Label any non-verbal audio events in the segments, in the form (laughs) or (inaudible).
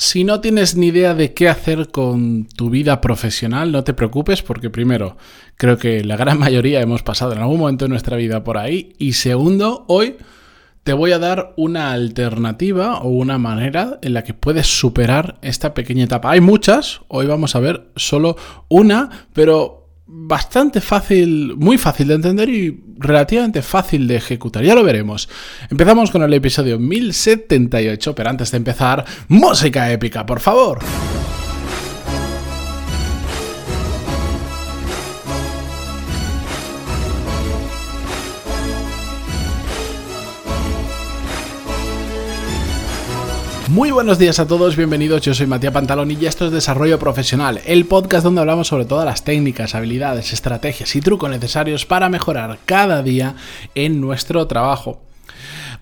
Si no tienes ni idea de qué hacer con tu vida profesional, no te preocupes porque primero, creo que la gran (laughs) mayoría hemos pasado en algún momento de nuestra vida por ahí y segundo, hoy te voy a dar una alternativa o una manera en la que puedes superar esta pequeña etapa. Hay muchas, hoy vamos a ver solo una, pero bastante fácil, muy fácil de entender y relativamente fácil de ejecutar. Ya lo veremos. Empezamos con el episodio 1078, pero antes de empezar, música épica, por favor. Muy buenos días a todos, bienvenidos. Yo soy Matías Pantalón y esto es Desarrollo Profesional, el podcast donde hablamos sobre todas las técnicas, habilidades, estrategias y trucos necesarios para mejorar cada día en nuestro trabajo.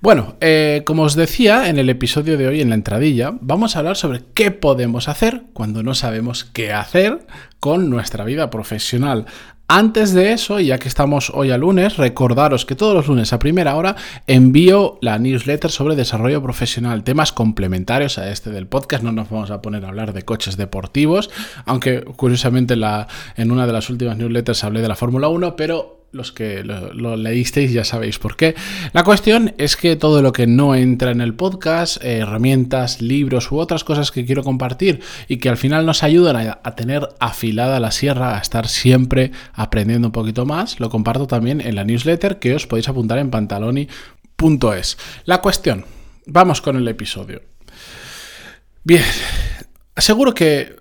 Bueno, eh, como os decía en el episodio de hoy, en la entradilla, vamos a hablar sobre qué podemos hacer cuando no sabemos qué hacer con nuestra vida profesional. Antes de eso, ya que estamos hoy a lunes, recordaros que todos los lunes a primera hora envío la newsletter sobre desarrollo profesional, temas complementarios a este del podcast. No nos vamos a poner a hablar de coches deportivos, aunque curiosamente en una de las últimas newsletters hablé de la Fórmula 1, pero los que lo, leísteis ya sabéis por qué. La cuestión es que todo lo que no entra en el podcast, eh, herramientas, libros u otras cosas que quiero compartir y que al final nos ayudan a, a, tener afilada la sierra, a estar siempre aprendiendo un poquito más, lo comparto también en la newsletter que os podéis apuntar en pantaloni.es. La cuestión, vamos con el episodio. Bien, aseguro que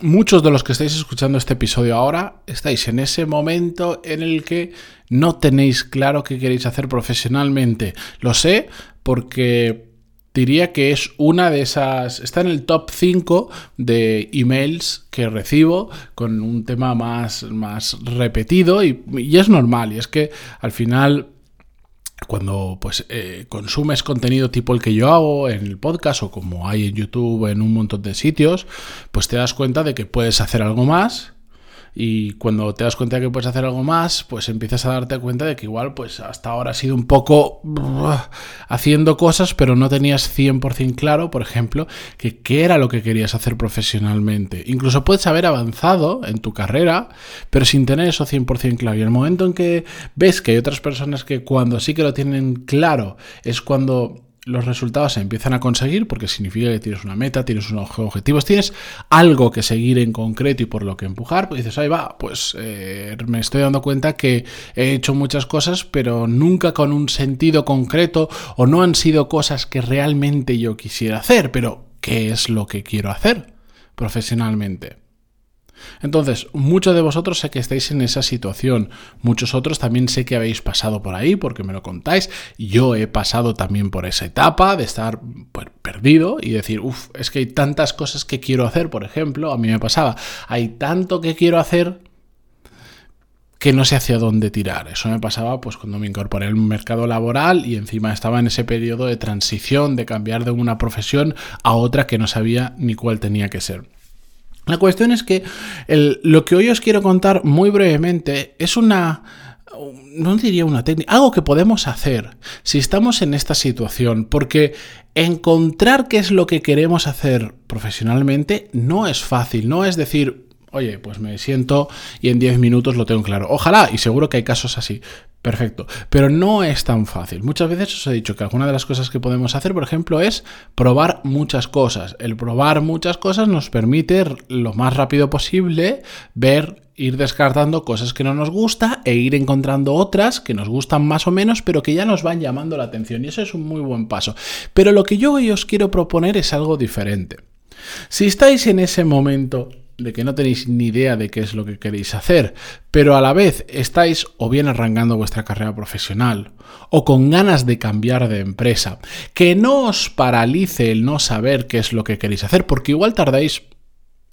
muchos de los que estáis escuchando este episodio ahora estáis en ese momento en el que no tenéis claro qué queréis hacer profesionalmente. Lo sé porque diría que es una de esas, está en el top 5 de emails que recibo con un tema más, más repetido y, y es normal y es que al final cuando pues eh, consumes contenido tipo el que yo hago en el podcast o como hay en YouTube en un montón de sitios, pues te das cuenta de que puedes hacer algo más y cuando te das cuenta de que puedes hacer algo más, pues empiezas a darte cuenta de que igual pues hasta ahora has sido un poco haciendo cosas, pero no tenías 100% claro, por ejemplo, que qué era lo que querías hacer profesionalmente. Incluso puedes haber avanzado en tu carrera, pero sin tener eso 100% claro. Y el momento en que ves que hay otras personas que cuando sí que lo tienen claro es cuando los resultados se empiezan a conseguir porque significa que tienes una meta, tienes unos objetivos, tienes algo que seguir en concreto y por lo que empujar, pues dices, ahí va, pues eh, me estoy dando cuenta que he hecho muchas cosas, pero nunca con un sentido concreto o no han sido cosas que realmente yo quisiera hacer, pero ¿qué es lo que quiero hacer profesionalmente? Entonces, muchos de vosotros sé que estáis en esa situación, muchos otros también sé que habéis pasado por ahí porque me lo contáis, yo he pasado también por esa etapa de estar pues, perdido y decir, uff, es que hay tantas cosas que quiero hacer, por ejemplo, a mí me pasaba, hay tanto que quiero hacer que no sé hacia dónde tirar. Eso me pasaba pues cuando me incorporé al mercado laboral y encima estaba en ese periodo de transición, de cambiar de una profesión a otra que no sabía ni cuál tenía que ser. La cuestión es que lo que hoy os quiero contar muy brevemente es una, no diría una técnica, algo que podemos hacer si estamos en esta situación, porque encontrar qué es lo que queremos hacer profesionalmente no es fácil, no es decir, oye, pues me siento y en 10 minutos lo tengo claro. Ojalá, y seguro que hay casos así, Perfecto, pero no es tan fácil. Muchas veces os he dicho que alguna de las cosas que podemos hacer, por ejemplo, es probar muchas cosas. El probar muchas cosas nos permite lo más rápido posible ver, ir descartando cosas que no nos gusta e ir encontrando otras que nos gustan más o menos, pero que ya nos van llamando la atención. Y eso es un muy buen paso. Pero lo que yo hoy os quiero proponer es algo diferente. Si estáis en ese momento de que no tenéis ni idea de qué es lo que queréis hacer, pero a la vez estáis o bien arrancando vuestra carrera profesional o con ganas de cambiar de empresa, que no os paralice el no saber qué es lo que queréis hacer, porque igual tardáis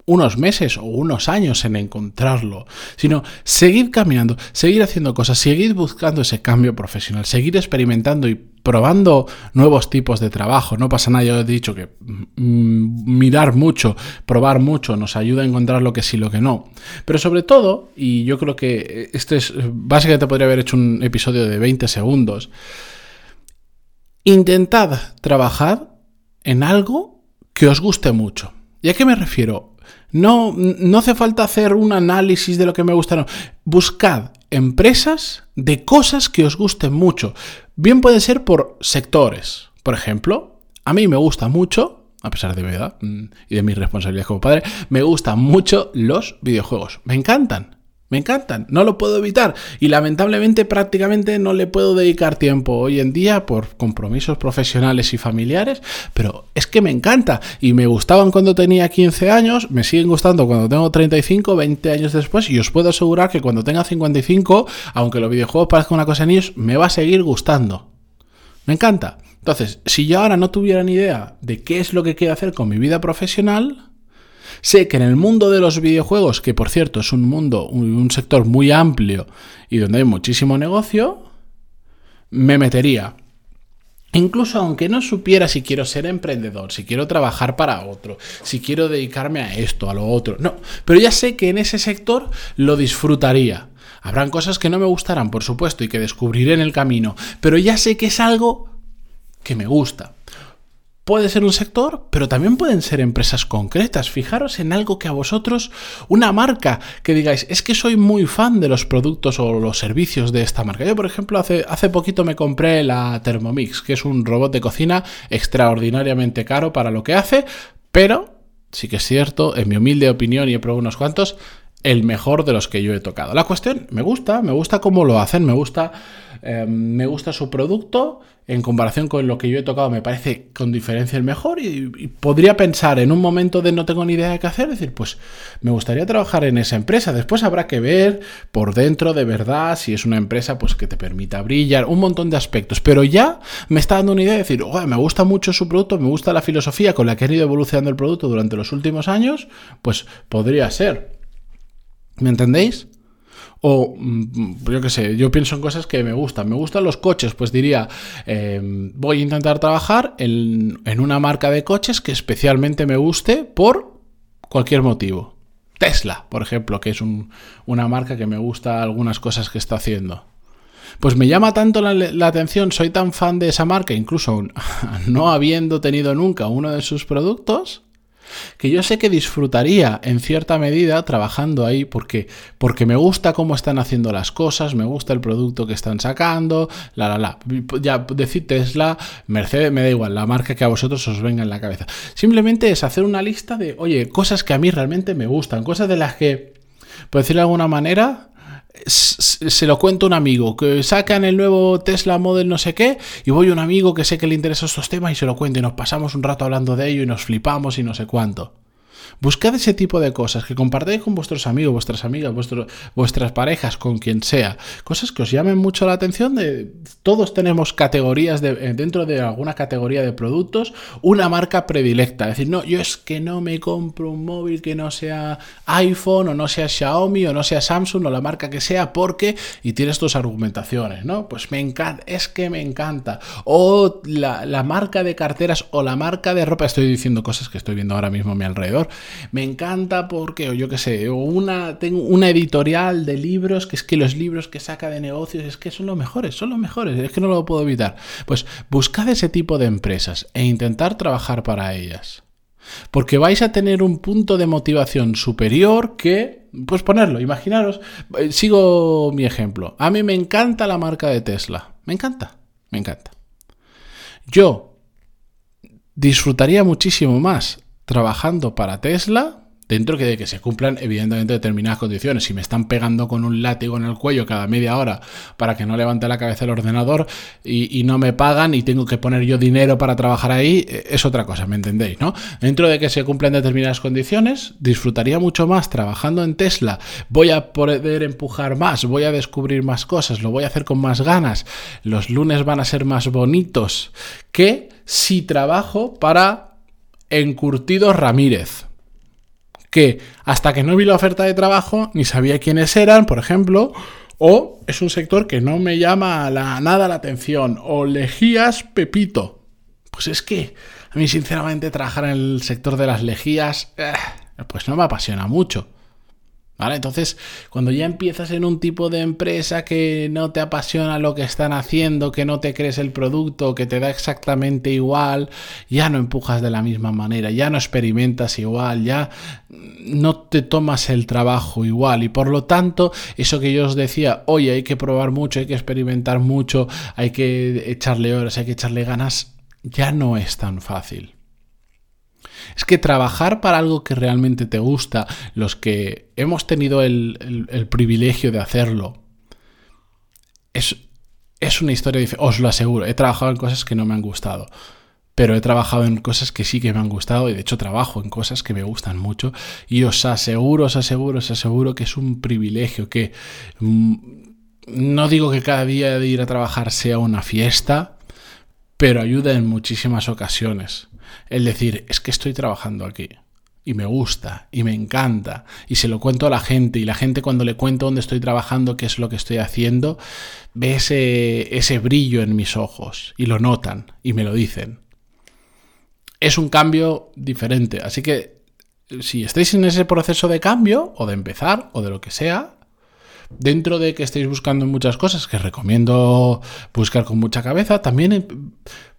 unos meses o unos años en encontrarlo, sino seguir caminando, seguir haciendo cosas, seguir buscando ese cambio profesional, seguir experimentando y probando nuevos tipos de trabajo. No pasa nada, yo he dicho que mm, mirar mucho, probar mucho nos ayuda a encontrar lo que sí, lo que no. Pero sobre todo, y yo creo que este es, básicamente podría haber hecho un episodio de 20 segundos, intentad trabajar en algo que os guste mucho. ¿Y a qué me refiero? No, no hace falta hacer un análisis de lo que me gusta, no. Buscad empresas de cosas que os gusten mucho. Bien puede ser por sectores. Por ejemplo, a mí me gusta mucho, a pesar de mi edad mm, y de mis responsabilidades como padre, me gustan mucho los videojuegos. Me encantan. Me encantan, no lo puedo evitar y lamentablemente prácticamente no le puedo dedicar tiempo hoy en día por compromisos profesionales y familiares, pero es que me encanta y me gustaban cuando tenía 15 años, me siguen gustando cuando tengo 35, 20 años después y os puedo asegurar que cuando tenga 55, aunque los videojuegos parezcan una cosa de niños, me va a seguir gustando. Me encanta. Entonces, si yo ahora no tuviera ni idea de qué es lo que quiero hacer con mi vida profesional, Sé que en el mundo de los videojuegos, que por cierto es un mundo, un, sector muy amplio y donde hay muchísimo negocio, me metería. Incluso aunque no supiera si quiero ser emprendedor, si quiero trabajar para otro, si quiero dedicarme a esto, a lo otro, no, pero ya sé que en ese sector lo disfrutaría. Habrán cosas que no me gustarán, por supuesto, y que descubriré en el camino, pero ya sé que es algo que me gusta. Puede ser un sector, pero también pueden ser empresas concretas. Fijaros en algo que a vosotros, una marca que digáis, es que soy muy fan de los productos o los servicios de esta marca. Yo, por ejemplo, hace, hace poquito me compré la Thermomix, que es un robot de cocina extraordinariamente caro para lo que hace, pero sí que es cierto, en mi humilde opinión, y he probado unos cuantos, el mejor de los que yo he tocado. La cuestión, me gusta, me gusta cómo lo hacen, me gusta Em, me gusta su producto, en comparación con lo que yo he tocado me parece con diferencia el mejor y, podría pensar en un momento de no tengo ni idea de qué hacer, decir, pues me gustaría trabajar en esa empresa. Después habrá que ver por dentro de verdad si es una empresa pues que te permita brillar, un montón de aspectos, pero ya me está dando una idea de decir, me gusta mucho su producto, me gusta la filosofía con la que han ido evolucionando el producto durante los últimos años, pues podría ser. ¿Me entendéis? O, mm, yo qué sé, yo pienso en cosas que me gustan. Me gustan los coches, pues diría, em, voy a intentar trabajar en, una marca de coches que especialmente me guste por cualquier motivo. Tesla, por ejemplo, que es una marca que me gusta algunas cosas que está haciendo. Pues me llama tanto la, atención, soy tan fan de esa marca, incluso (laughs) no habiendo tenido nunca uno de sus productos, que yo sé que disfrutaría en cierta medida trabajando ahí porque, porque me gusta cómo están haciendo las cosas, me gusta el producto que están sacando, la, la, la. Ya decir Tesla, Mercedes, me da igual, la marca que a vosotros os venga en la cabeza. Simplemente es hacer una lista de, oye, cosas que a mí realmente me gustan, cosas de las que, por decirlo de alguna manera, se lo cuento a un amigo que sacan el nuevo Tesla Model no sé qué y voy a un amigo que sé que le interesa estos temas y se lo cuento y nos pasamos un rato hablando de ello y nos flipamos y no sé cuánto. Buscad ese tipo de cosas que compartáis con vuestros amigos, vuestras amigas, vuestras parejas, con quien sea. Cosas que os llamen mucho la atención. De, todos tenemos categorías eh, dentro de alguna categoría de productos, una marca predilecta. Es decir, no, yo es que no me compro un móvil que no sea iPhone o no sea Xiaomi o no sea Samsung o la marca que sea porque y tienes tus argumentaciones, ¿no? Pues me encanta, es que me encanta. O la marca de carteras o la marca de ropa. Estoy diciendo cosas que estoy viendo ahora mismo a mi alrededor me encanta porque, o yo qué sé, una, tengo una editorial de libros, que es que los libros que saca de negocios es que son los mejores, son los mejores, es que no lo puedo evitar. Pues buscad ese tipo de empresas e intentar trabajar para ellas. Porque vais a tener un punto de motivación superior que, pues ponerlo, imaginaros, eh, sigo mi ejemplo. A mí me encanta la marca de Tesla, me encanta, me encanta. Yo disfrutaría muchísimo más trabajando para Tesla, dentro de que se cumplan evidentemente determinadas condiciones. Si me están pegando con un látigo en el cuello cada media hora para que no levante la cabeza el ordenador y, no me pagan y tengo que poner yo dinero para trabajar ahí, eh, es otra cosa, ¿me entendéis? ¿no? Dentro de que se cumplan determinadas condiciones, disfrutaría mucho más trabajando en Tesla, voy a poder empujar más, voy a descubrir más cosas, lo voy a hacer con más ganas, los lunes van a ser más bonitos que si trabajo para Encurtidos Ramírez, que hasta que no vi la oferta de trabajo ni sabía quiénes eran, por ejemplo, o es un sector que no me llama nada la atención, o lejías Pepito. Pues es que a mí sinceramente trabajar en el sector de las lejías, eh, pues no me apasiona mucho. Entonces, cuando ya empiezas en un tipo de empresa que no te apasiona lo que están haciendo, que no te crees el producto, que te da exactamente igual, ya no empujas de la misma manera, ya no experimentas igual, ya no te tomas el trabajo igual y por lo tanto, eso que yo os decía, oye, hay que probar mucho, hay que experimentar mucho, hay que echarle horas, hay que echarle ganas, ya no es tan fácil. Es que trabajar para algo que realmente te gusta, los que hemos tenido el, privilegio de hacerlo, es, es una historia diferente, os lo aseguro. He trabajado en cosas que no me han gustado pero he trabajado en cosas que sí que me han gustado y de hecho trabajo en cosas que me gustan mucho y os aseguro, os aseguro, os aseguro que es un privilegio que mm, no digo que cada día de ir a trabajar sea una fiesta, pero ayuda en muchísimas ocasiones el decir, es que estoy trabajando aquí y me gusta y me encanta y se lo cuento a la gente y la gente cuando le cuento dónde estoy trabajando, qué es lo que estoy haciendo, ve ese, ese brillo en mis ojos y lo notan y me lo dicen. Es un cambio diferente, así que si estáis en ese proceso de cambio o de empezar o de lo que sea, dentro de que estéis buscando muchas cosas que recomiendo buscar con mucha cabeza, también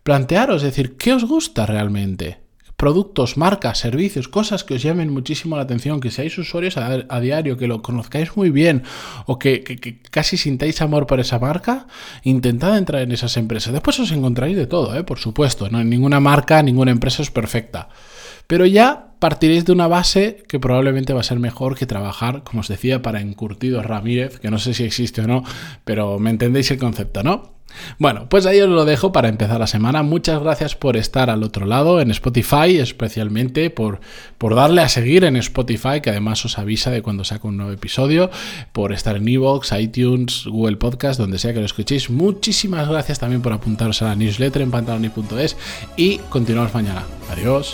plantearos, decir, ¿qué os gusta realmente? Productos, marcas, servicios, cosas que os llamen muchísimo la atención, que seáis usuarios a, diario, que lo conozcáis muy bien o que, casi sintáis amor por esa marca, intentad entrar en esas empresas. Después os encontraréis de todo, ¿eh? por supuesto. No, ninguna marca, ninguna empresa es perfecta. Pero ya partiréis de una base que probablemente va a ser mejor que trabajar, como os decía, para Encurtidos Ramírez, que no sé si existe o no, pero me entendéis el concepto, ¿no? Bueno, pues ahí os lo dejo para empezar la semana. Muchas gracias por estar al otro lado, en Spotify, especialmente por, por darle a seguir en Spotify, que además os avisa de cuando saco un nuevo episodio, por estar en Evox, iTunes, Google Podcast, donde sea que lo escuchéis. Muchísimas gracias también por apuntaros a la newsletter en pantaloni.es y continuamos mañana. Adiós.